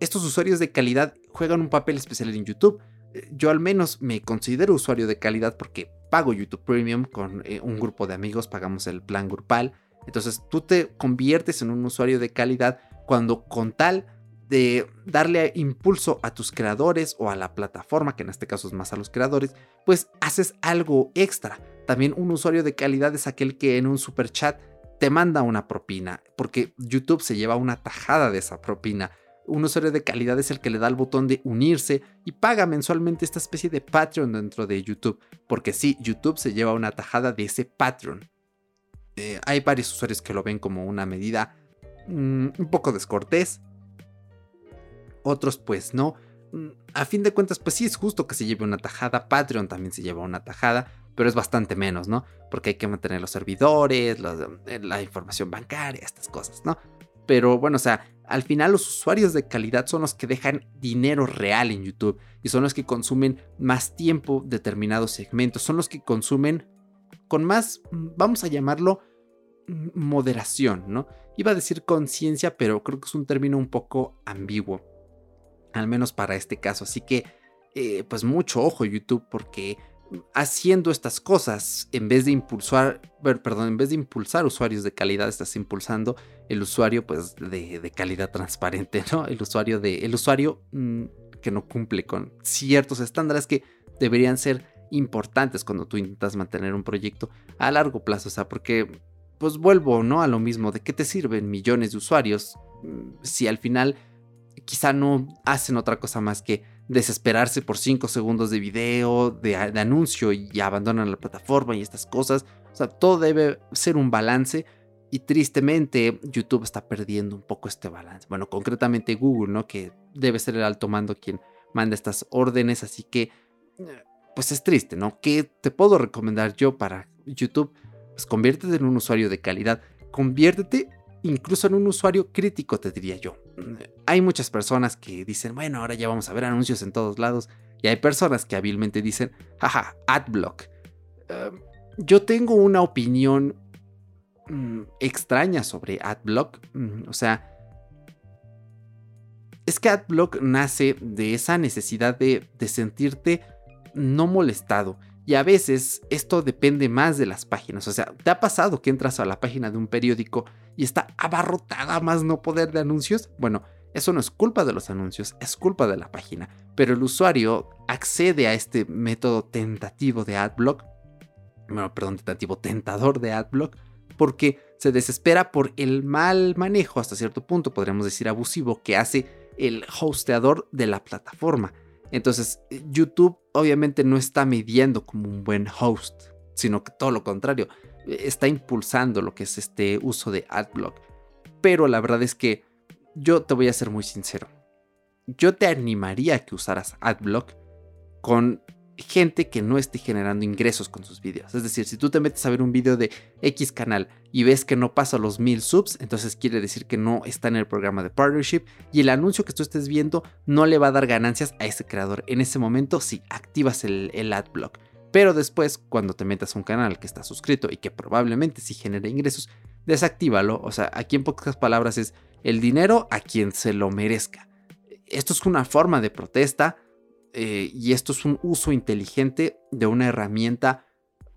estos usuarios de calidad juegan un papel especial en YouTube. Yo al menos me considero usuario de calidad porque pago YouTube Premium con eh, un grupo de amigos, pagamos el plan grupal. Entonces tú te conviertes en un usuario de calidad cuando con tal de darle impulso a tus creadores o a la plataforma, que en este caso es más a los creadores, pues haces algo extra. También un usuario de calidad es aquel que en un super chat te manda una propina, porque YouTube se lleva una tajada de esa propina. Un usuario de calidad es el que le da el botón de unirse y paga mensualmente esta especie de Patreon dentro de YouTube, porque sí, YouTube se lleva una tajada de ese Patreon. Eh, hay varios usuarios que lo ven como una medida mm, un poco descortés, otros pues no. Mm, a fin de cuentas, pues sí es justo que se lleve una tajada. Patreon también se lleva una tajada, pero es bastante menos, ¿no? Porque hay que mantener los servidores, eh, la información bancaria, estas cosas, ¿no? Pero bueno, o sea, al final los usuarios de calidad son los que dejan dinero real en YouTube y son los que consumen más tiempo determinados segmentos, son los que consumen con más, mm, vamos a llamarlo, moderación, ¿no? Iba a decir conciencia, pero creo que es un término un poco ambiguo al menos para este caso. Así que, eh, pues mucho ojo YouTube, porque haciendo estas cosas, en vez de impulsar, perdón, en vez de impulsar usuarios de calidad, estás impulsando el usuario, pues, de, calidad transparente, ¿no? El usuario de, el usuario mm, que no cumple con ciertos estándares que deberían ser importantes cuando tú intentas mantener un proyecto a largo plazo, o sea, porque, pues vuelvo, ¿no? A lo mismo, ¿de qué te sirven millones de usuarios mm, si al final quizá no hacen otra cosa más que desesperarse por 5 segundos de video, de, anuncio y abandonan la plataforma y estas cosas. O sea, todo debe ser un balance y tristemente YouTube está perdiendo un poco este balance. Bueno, concretamente Google, ¿no? Que debe ser el alto mando quien manda estas órdenes, así que pues es triste, ¿no? ¿Qué te puedo recomendar yo para YouTube? Pues conviértete en un usuario de calidad, conviértete incluso en un usuario crítico, te diría yo. Hay muchas personas que dicen, bueno, ahora ya vamos a ver anuncios en todos lados. Y hay personas que hábilmente dicen, jaja, adblock. Em, yo tengo una opinión mm, extraña sobre adblock. Mm, o sea, es que adblock nace de esa necesidad de, de sentirte no molestado. Y a veces esto depende más de las páginas. O sea, ¿te ha pasado que entras a la página de un periódico y está abarrotada más no poder de anuncios? Bueno, eso no es culpa de los anuncios, es culpa de la página. Pero el usuario accede a este método tentativo de AdBlock, bueno, perdón, tentativo tentador de AdBlock, porque se desespera por el mal manejo hasta cierto punto, podríamos decir abusivo, que hace el hosteador de la plataforma. Entonces, YouTube obviamente no está midiendo como un buen host, sino que todo lo contrario, está impulsando lo que es este uso de AdBlock. Pero la verdad es que yo te voy a ser muy sincero. Yo te animaría a que usaras AdBlock con gente que no esté generando ingresos con sus videos. Es decir, si tú te metes a ver un video de X canal y ves que no pasa los mil subs, entonces quiere decir que no está en el programa de partnership y el anuncio que tú estés viendo no le va a dar ganancias a ese creador. En ese momento sí, activas el, el adblock. Pero después, cuando te metas a un canal que está suscrito y que probablemente sí genere ingresos, desactívalo. O sea, aquí en pocas palabras es el dinero a quien se lo merezca. Esto es una forma de protesta eh, y esto es un uso inteligente de una herramienta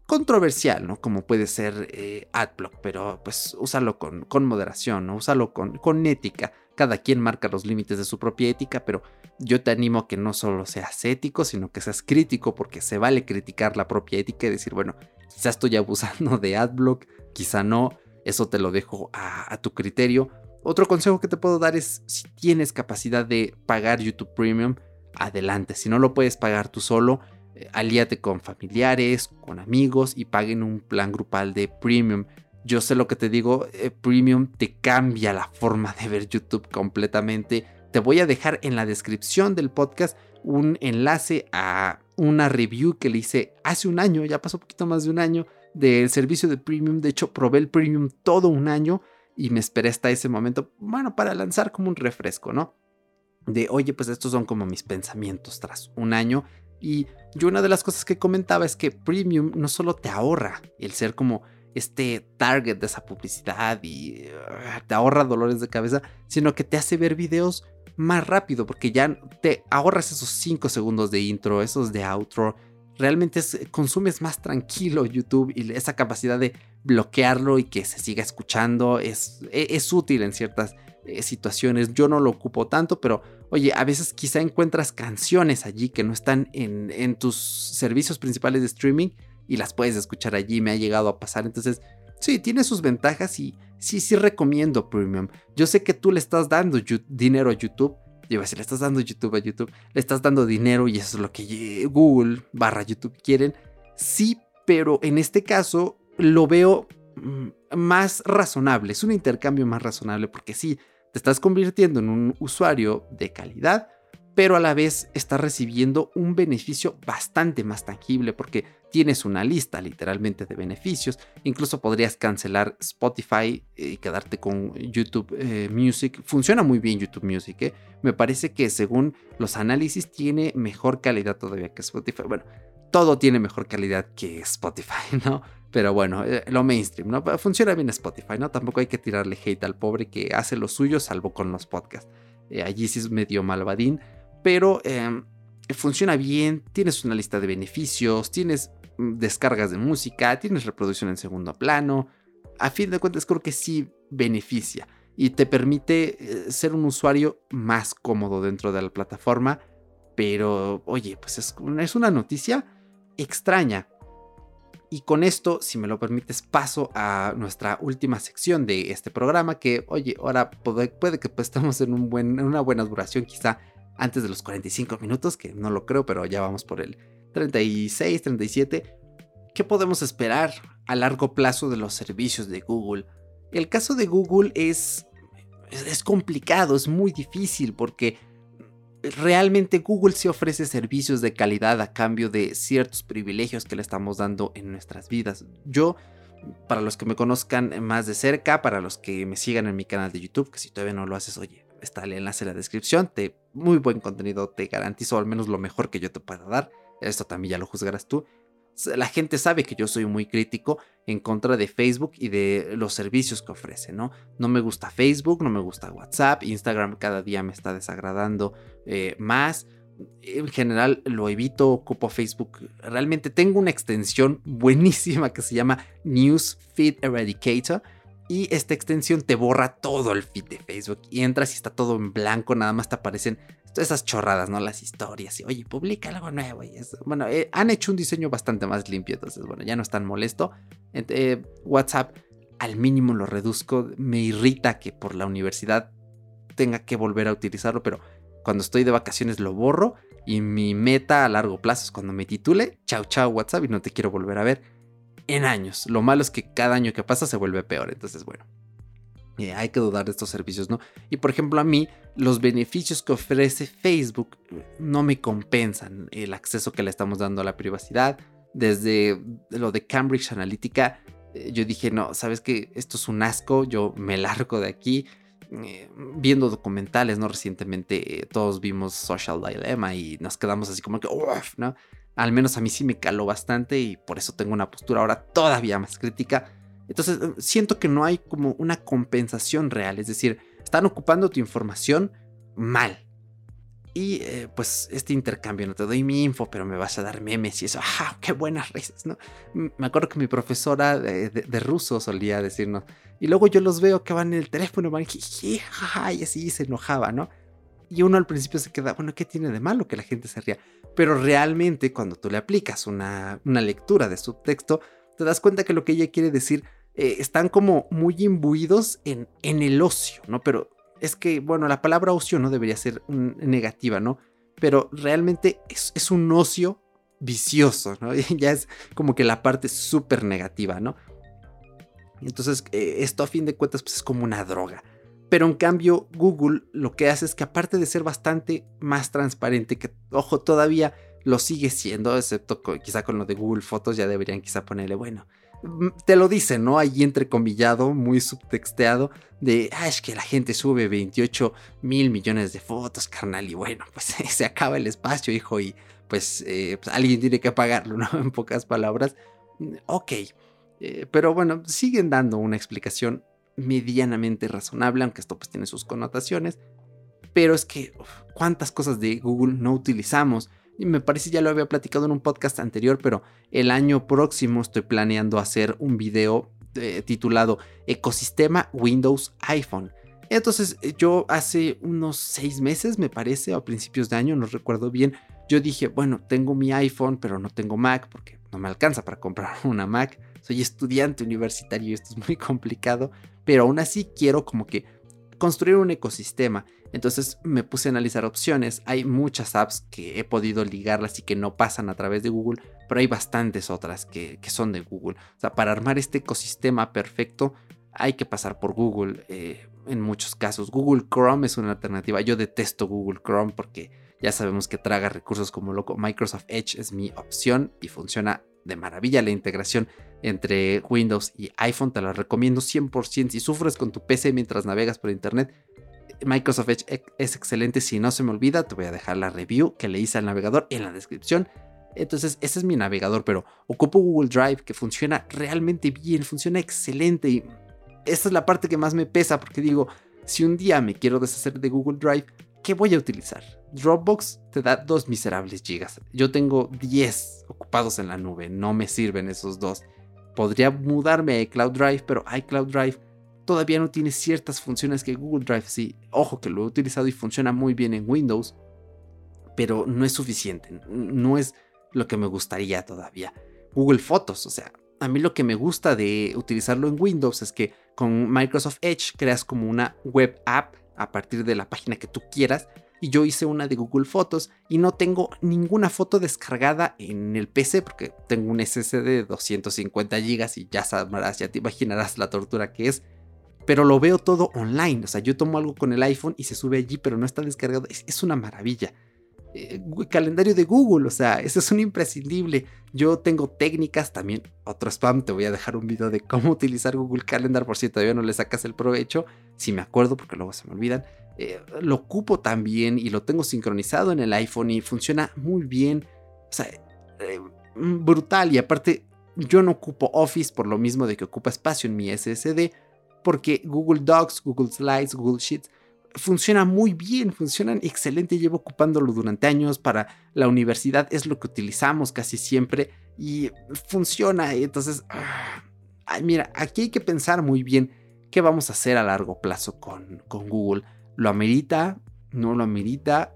controversial, ¿no? Como puede ser eh, AdBlock, pero pues úsalo con, moderación, ¿no? Úsalo con, ética. Cada quien marca los límites de su propia ética, pero yo te animo a que no solo seas ético, sino que seas crítico, porque se vale criticar la propia ética y decir, bueno, quizá estoy abusando de AdBlock, quizá no, eso te lo dejo a tu criterio. Otro consejo que te puedo dar es si tienes capacidad de pagar YouTube Premium, adelante. Si no lo puedes pagar tú solo, eh, alíate con familiares, con amigos y paguen un plan grupal de premium. Yo sé lo que te digo, eh, premium te cambia la forma de ver YouTube completamente. Te voy a dejar en la descripción del podcast un enlace a una review que le hice hace un año, ya pasó poquito más de un año, del servicio de premium. De hecho, probé el premium todo un año y me esperé hasta ese momento, bueno, para lanzar como un refresco, ¿no? De, oye, pues estos son como mis pensamientos tras un año. Y yo una de las cosas que comentaba es que Premium no solo te ahorra el ser como este target de esa publicidad y ah, te ahorra dolores de cabeza, sino que te hace ver videos más rápido porque ya te ahorras esos 5 segundos de intro, esos de outro. Realmente consumes más tranquilo YouTube y esa capacidad de bloquearlo y que se siga escuchando es, e, es útil en ciertas eh, situaciones. Yo no lo ocupo tanto, pero oye, a veces quizá encuentras canciones allí que no están en, en tus servicios principales de streaming y las puedes escuchar allí. Me ha llegado a pasar. Entonces, sí, tiene sus ventajas y sí, sí recomiendo Premium. Yo sé que tú le estás dando dinero a YouTube. Yo si le estás dando YouTube a YouTube, le estás dando dinero y eso es lo que Google barra YouTube quieren. Sí, pero en este caso lo veo mm, más razonable. Es un intercambio más razonable porque sí, estás convirtiendo en un usuario de calidad, pero a la vez estás recibiendo un beneficio bastante más tangible porque tienes una lista literalmente de beneficios. Incluso podrías cancelar Spotify y quedarte con YouTube eh, Music. Funciona muy bien YouTube Music. ¿eh? Me parece que según los análisis tiene mejor calidad todavía que Spotify. Bueno, todo tiene mejor calidad que Spotify, ¿no? Pero bueno, eh, lo mainstream, ¿no? Funciona bien Spotify, ¿no? Tampoco hay que tirarle hate al pobre que hace lo suyo, salvo con los podcasts. allí sí es medio malvadín, pero em, funciona bien, tienes una lista de beneficios, tienes mm, descargas de música, tienes reproducción en segundo plano. A fin de cuentas creo que sí beneficia y te permite eh, ser un usuario más cómodo dentro de la plataforma. Pero oye, pues es, es una noticia extraña. Y con esto, si me lo permites, paso a nuestra última sección de este programa, que oye, ahora puede, que pues, estemos en, una buena duración, quizá antes de los 45 minutos, que no lo creo, pero ya vamos por el 36, 37. ¿Qué podemos esperar a largo plazo de los servicios de Google? El caso de Google es complicado, es muy difícil porque realmente Google sí ofrece servicios de calidad a cambio de ciertos privilegios que le estamos dando en nuestras vidas. Yo, para los que me conozcan más de cerca, para los que me sigan en mi canal de YouTube, que si todavía no lo haces, oye, está el enlace en la descripción. Te, muy buen contenido, te garantizo al menos lo mejor que yo te pueda dar. Esto también ya lo juzgarás tú. La gente sabe que yo soy muy crítico en contra de Facebook y de los servicios que ofrece, ¿no? No me gusta Facebook, no me gusta WhatsApp, Instagram cada día me está desagradando eh, más. En general lo evito, ocupo Facebook. Realmente tengo una extensión buenísima que se llama News Feed Eradicator y esta extensión te borra todo el feed de Facebook y entras y está todo en blanco, nada más te aparecen esas chorradas, ¿no? Las historias y, oye, publica algo nuevo. Y eso. Bueno, eh, han hecho un diseño bastante más limpio, entonces, bueno, ya no es tan molesto. Eh, WhatsApp al mínimo lo reduzco, me irrita que por la universidad tenga que volver a utilizarlo, pero cuando estoy de vacaciones lo borro y mi meta a largo plazo es cuando me titule, chao, chao WhatsApp y no te quiero volver a ver en años. Lo malo es que cada año que pasa se vuelve peor. Entonces, bueno, eh, hay que dudar de estos servicios, ¿no? Y por ejemplo, a mí, los beneficios que ofrece Facebook no me compensan el acceso que le estamos dando a la privacidad. Desde lo de Cambridge Analytica, eh, yo dije, no, sabes que esto es un asco, yo me largo de aquí. Eh, viendo documentales, ¿no? Recientemente todos vimos Social Dilemma y nos quedamos así como que, uff, ¿no? Al menos a mí sí me caló bastante y por eso tengo una postura ahora todavía más crítica. Entonces eh, siento que no hay como una compensación real, es decir, están ocupando tu información mal. Y eh, pues este intercambio, no te doy mi info, pero me vas a dar memes y eso, ¡ah, qué buenas risas! ¿no? Me acuerdo que mi profesora de, ruso solía decirnos, y luego yo los veo que van en el teléfono, van, y así se enojaba, ¿no? Y uno al principio se queda, bueno, ¿qué tiene de malo que la gente se ría? Pero realmente cuando tú le aplicas una, lectura de subtexto, te das cuenta que lo que ella quiere decir eh, están como muy imbuidos en, en el ocio, ¿no? Pero es que, bueno, la palabra ocio no debería ser negativa, ¿no? Pero realmente es, un ocio vicioso, ¿no? ya es como que la parte súper negativa, ¿no? Entonces, eh, esto a fin de cuentas, pues es como una droga. Pero en cambio, Google lo que hace es que aparte de ser bastante más transparente, que ojo, todavía lo sigue siendo, excepto quizá con lo de Google Fotos, ya deberían quizá ponerle, bueno, te lo dicen, ¿no? Ahí entrecomillado, muy subtexteado, de, ah, es que la gente sube 28 mil millones de fotos, carnal, y bueno, pues se acaba el espacio, hijo, y pues, eh, pues alguien tiene que pagarlo, ¿no? En pocas palabras. Mm, ok, Eh, pero bueno, siguen dando una explicación medianamente razonable, aunque esto pues tiene sus connotaciones. Pero es que, ¿cuántas cosas de Google no utilizamos? Y me parece ya lo había platicado en un podcast anterior, pero el año próximo estoy planeando hacer un video eh, titulado Ecosistema Windows iPhone. Entonces eh, yo hace unos seis meses, me parece, a principios de año, no recuerdo bien, yo dije, bueno, tengo mi iPhone, pero no tengo Mac porque no me alcanza para comprar una Mac. Soy estudiante universitario y esto es muy complicado, pero aún así quiero como que construir un ecosistema. Entonces me puse a analizar opciones. Hay muchas apps que he podido ligarlas y que no pasan a través de Google, pero hay bastantes otras que, son de Google. O sea, para armar este ecosistema perfecto hay que pasar por Google. Eh, en muchos casos, Google Chrome es una alternativa. Yo detesto Google Chrome porque ya sabemos que traga recursos como loco. Microsoft Edge es mi opción y funciona de maravilla la integración entre Windows y iPhone. Te la recomiendo 100%. Si sufres con tu PC mientras navegas por internet, Microsoft Edge es excelente. Si no se me olvida, te voy a dejar la review que le hice al navegador en la descripción. Entonces, ese es mi navegador, pero ocupo Google Drive que funciona realmente bien, funciona excelente. Y esta es la parte que más me pesa porque digo, si un día me quiero deshacer de Google Drive, ¿qué voy a utilizar? Dropbox te da dos miserables gigas. Yo tengo 10 ocupados en la nube, no me sirven esos dos. Podría mudarme a iCloud Drive, pero iCloud Drive todavía no tiene ciertas funciones que Google Drive sí. Ojo que lo he utilizado y funciona muy bien en Windows, pero no es suficiente, no es lo que me gustaría todavía. Google Fotos, o sea, a mí lo que me gusta de utilizarlo en Windows es que con Microsoft Edge creas como una web app a partir de la página que tú quieras. Y yo hice una de Google Fotos y no tengo ninguna foto descargada en el PC porque tengo un SSD de 250 GB y ya sabrás, ya te imaginarás la tortura que es. Pero lo veo todo online, o sea, yo tomo algo con el iPhone y se sube allí, pero no está descargado. es una maravilla. Eh, calendario de Google, o sea, eso es un imprescindible. Yo tengo técnicas también, otro spam, te voy a dejar un video de cómo utilizar Google Calendar por si todavía no le sacas el provecho, si me acuerdo porque luego se me olvidan. Eh, lo ocupo también y lo tengo sincronizado en el iPhone y funciona muy bien. O sea, eh, brutal y aparte yo no ocupo Office por lo mismo de que ocupa espacio en mi SSD porque Google Docs, Google Slides, Google Sheets funciona muy bien, funcionan excelente, llevo ocupándolo durante años para la universidad, es lo que utilizamos casi siempre y funciona, entonces, ah, mira, aquí hay que pensar muy bien qué vamos a hacer a largo plazo con, con Google. ¿Lo amerita? ¿No lo amerita?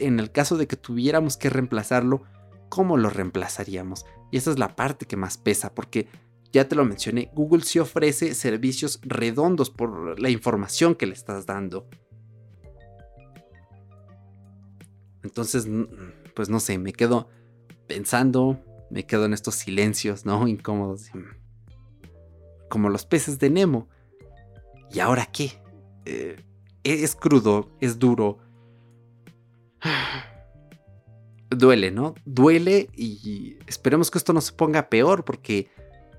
En el caso de que tuviéramos que reemplazarlo, ¿cómo lo reemplazaríamos? Y esa es la parte que más pesa, porque ya te lo mencioné, Google sí ofrece servicios redondos por la información que le estás dando. Entonces, pues no sé, me quedo pensando, me quedo en estos silencios, ¿no? Incómodos. Como los peces de Nemo. ¿Y ahora qué? Eh, es crudo, es duro. Duele, ¿no? Duele y esperemos que esto no se ponga peor porque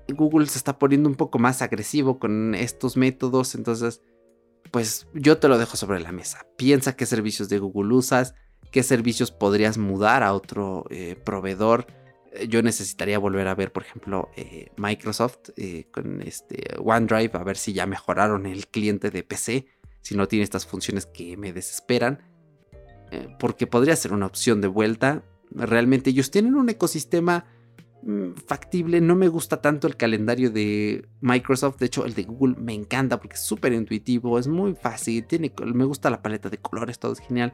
Google se está poniendo un poco más agresivo con estos métodos. Entonces, pues yo te lo dejo sobre la mesa. Piensa qué servicios de Google usas qué servicios podrías mudar a otro eh, proveedor. Eh, yo necesitaría volver a ver, por ejemplo, eh, Microsoft con este OneDrive, a ver si ya mejoraron el cliente de PC, si no tiene estas funciones que me desesperan, porque podría ser una opción de vuelta. Realmente ellos tienen un ecosistema mm, factible. No me gusta tanto el calendario de Microsoft. De hecho, el de Google me encanta porque es súper intuitivo, es muy fácil. Me gusta la paleta de colores, todo es genial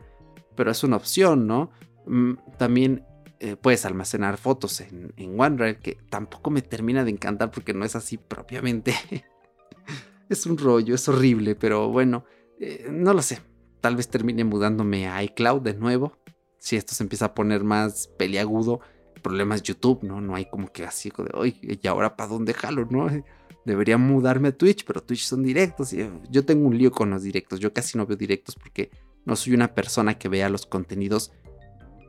pero es una opción, ¿no? Mm, también eh, puedes almacenar fotos en, OneDrive, que tampoco me termina de encantar porque no es así propiamente. es un rollo, es horrible, pero bueno, eh, no lo sé. Tal vez termine mudándome a iCloud de nuevo. Si esto se empieza a poner más peliagudo, el problema es YouTube, ¿no? No hay como que así de, oye, ¿y ahora para dónde jalo, no? Debería mudarme a Twitch, pero Twitch son directos. Y yo tengo un lío con los directos. Yo casi no veo directos porque no soy una persona que vea los contenidos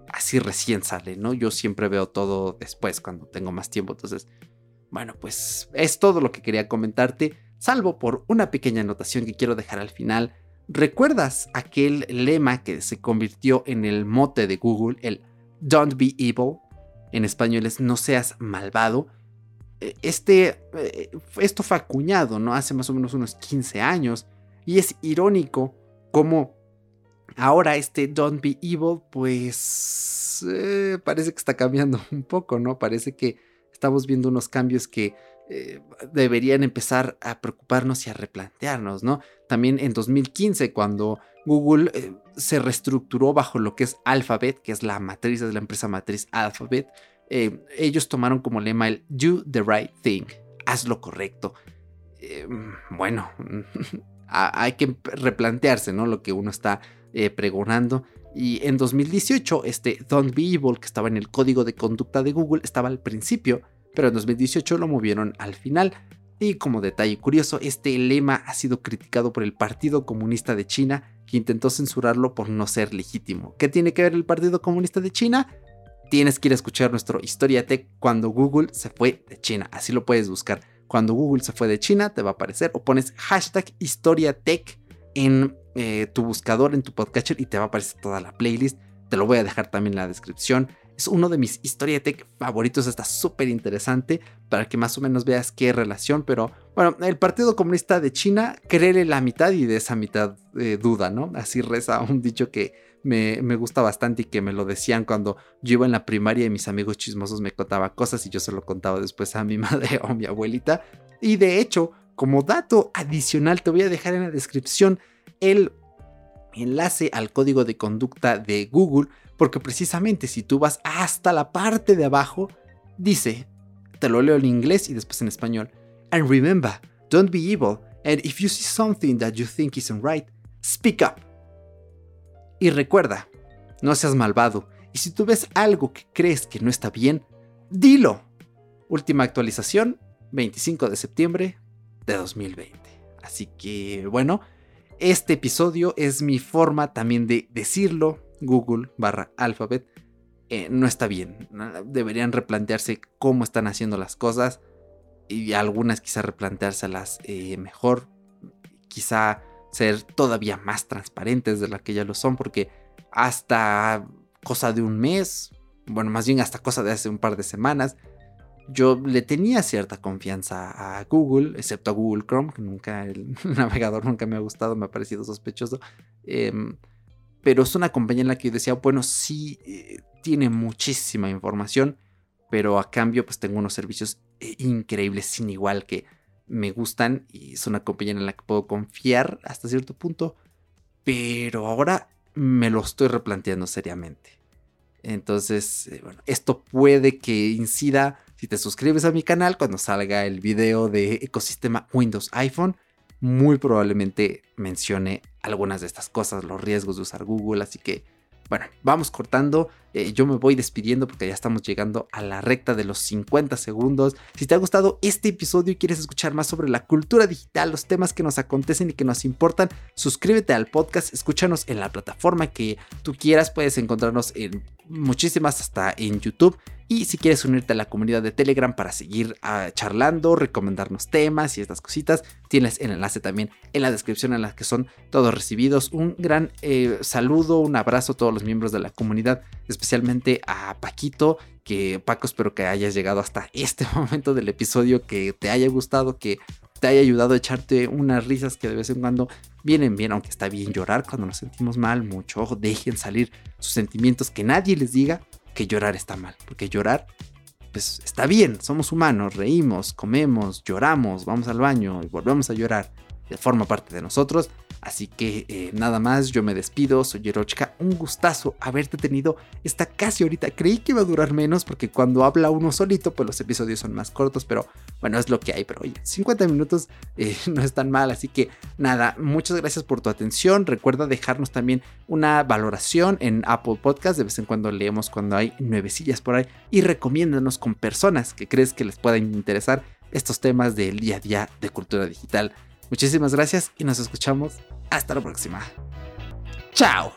así recién sale, ¿no? Yo siempre veo todo después, cuando tengo más tiempo. Entonces, bueno, pues es todo lo que quería comentarte, salvo por una pequeña anotación que quiero dejar al final. ¿Recuerdas aquel lema que se convirtió en el mote de Google, el Don't be evil? En español es no seas malvado. eh, este, eh, esto fue acuñado, ¿no? Hace más o menos unos 15 años. Y es irónico cómo ahora este Don't Be Evil, pues eh, parece que está cambiando un poco, ¿no? Parece que estamos viendo unos cambios que deberían empezar a preocuparnos y a replantearnos, ¿no? También en 2015, cuando Google se reestructuró bajo lo que es Alphabet, que es la matriz de la empresa matriz Alphabet, eh, ellos tomaron como lema el Do the right thing, haz lo correcto. Eh, bueno, hay que replantearse, ¿no? Lo que uno está eh, pregonando. Y en 2018, este Don't Be Evil, que estaba en el código de conducta de Google, estaba al principio, pero en 2018 lo movieron al final. Y como detalle curioso, este lema ha sido criticado por el Partido Comunista de China, que intentó censurarlo por no ser legítimo. ¿Qué tiene que ver el Partido Comunista de China? tienes que ir a escuchar nuestro Historia Tech cuando Google se fue de China. Así lo puedes buscar. Cuando Google se fue de China, te va a aparecer o pones hashtag Historia Tech en eh, tu buscador, en tu podcatcher y te va a aparecer toda la playlist. Te lo voy a dejar también en la descripción. Es uno de mis Historia Tech favoritos, está súper interesante para que más o menos veas qué relación, pero bueno, el Partido Comunista de China, créele la mitad y de esa mitad eh, duda, ¿no? Así reza un dicho que me, gusta bastante y que me lo decían cuando yo iba en la primaria y mis amigos chismosos me contaban cosas y yo se lo contaba después a mi madre o mi abuelita. Y de hecho, como dato adicional, te voy a dejar en la descripción el enlace al código de conducta de Google, porque precisamente si tú vas hasta la parte de abajo, dice, te lo leo en inglés y después en español, and remember, don't be evil, and if you see something that you think isn't right, speak up. Y recuerda, no seas malvado, y si tú ves algo que crees que no está bien, dilo. Última actualización, 25 de septiembre de 2020. Así que bueno, este episodio es mi forma también de decirlo. Google barra Alphabet eh, no está bien. Deberían replantearse cómo están haciendo las cosas y algunas quizá replanteárselas eh, mejor. Quizá ser todavía más transparentes de la que ya lo son, porque hasta cosa de un mes, bueno, más bien hasta cosa de hace un par de semanas, yo le tenía cierta confianza a Google, excepto a Google Chrome, que nunca, el navegador nunca me ha gustado, me ha parecido sospechoso. Em, pero es una compañía en la que yo decía, bueno, sí, eh, tiene muchísima información, pero a cambio pues tengo unos servicios eh, increíbles, sin igual que me gustan y es una compañía en la que puedo confiar hasta cierto punto, pero ahora me lo estoy replanteando seriamente. Entonces, eh, bueno, esto puede que incida si te suscribes a mi canal cuando salga el video de ecosistema Windows iPhone. Muy probablemente mencione algunas de estas cosas, los riesgos de usar Google, así que bueno, vamos cortando. Eh, yo me voy despidiendo porque ya estamos llegando a la recta de los 50 segundos. Si te ha gustado este episodio y quieres escuchar más sobre la cultura digital, los temas que nos acontecen y que nos importan, suscríbete al podcast, escúchanos en la plataforma que tú quieras. Puedes encontrarnos en muchísimas hasta en YouTube. Y si quieres unirte a la comunidad de Telegram para seguir ah, charlando, recomendarnos temas y estas cositas, tienes el enlace también en la descripción en la que son todos recibidos. Un gran eh, saludo, un abrazo a todos los miembros de la comunidad, especialmente a Paquito, que Paco espero que hayas llegado hasta este momento del episodio, que te haya gustado, que te haya ayudado a echarte unas risas que de vez en cuando vienen bien, aunque está bien llorar cuando nos sentimos mal, mucho ojo, dejen salir sus sentimientos, que nadie les diga que llorar está mal, porque llorar pues está bien, somos humanos, reímos, comemos, lloramos, vamos al baño y volvemos a llorar, forma parte de nosotros Así que eh, nada más, yo me despido, soy Yerochka, un gustazo haberte tenido esta casi ahorita. Creí que iba a durar menos porque cuando habla uno solito, pues los episodios son más cortos, pero bueno, es lo que hay. Pero oye, 50 minutos eh, no es tan mal, así que nada, muchas gracias por tu atención. Recuerda dejarnos también una valoración en Apple Podcast, de vez en cuando leemos cuando hay nuevecillas por ahí y recomiéndanos con personas que crees que les puedan interesar estos temas del día a día de cultura digital. Muchísimas gracias y nos escuchamos hasta la próxima. Chao.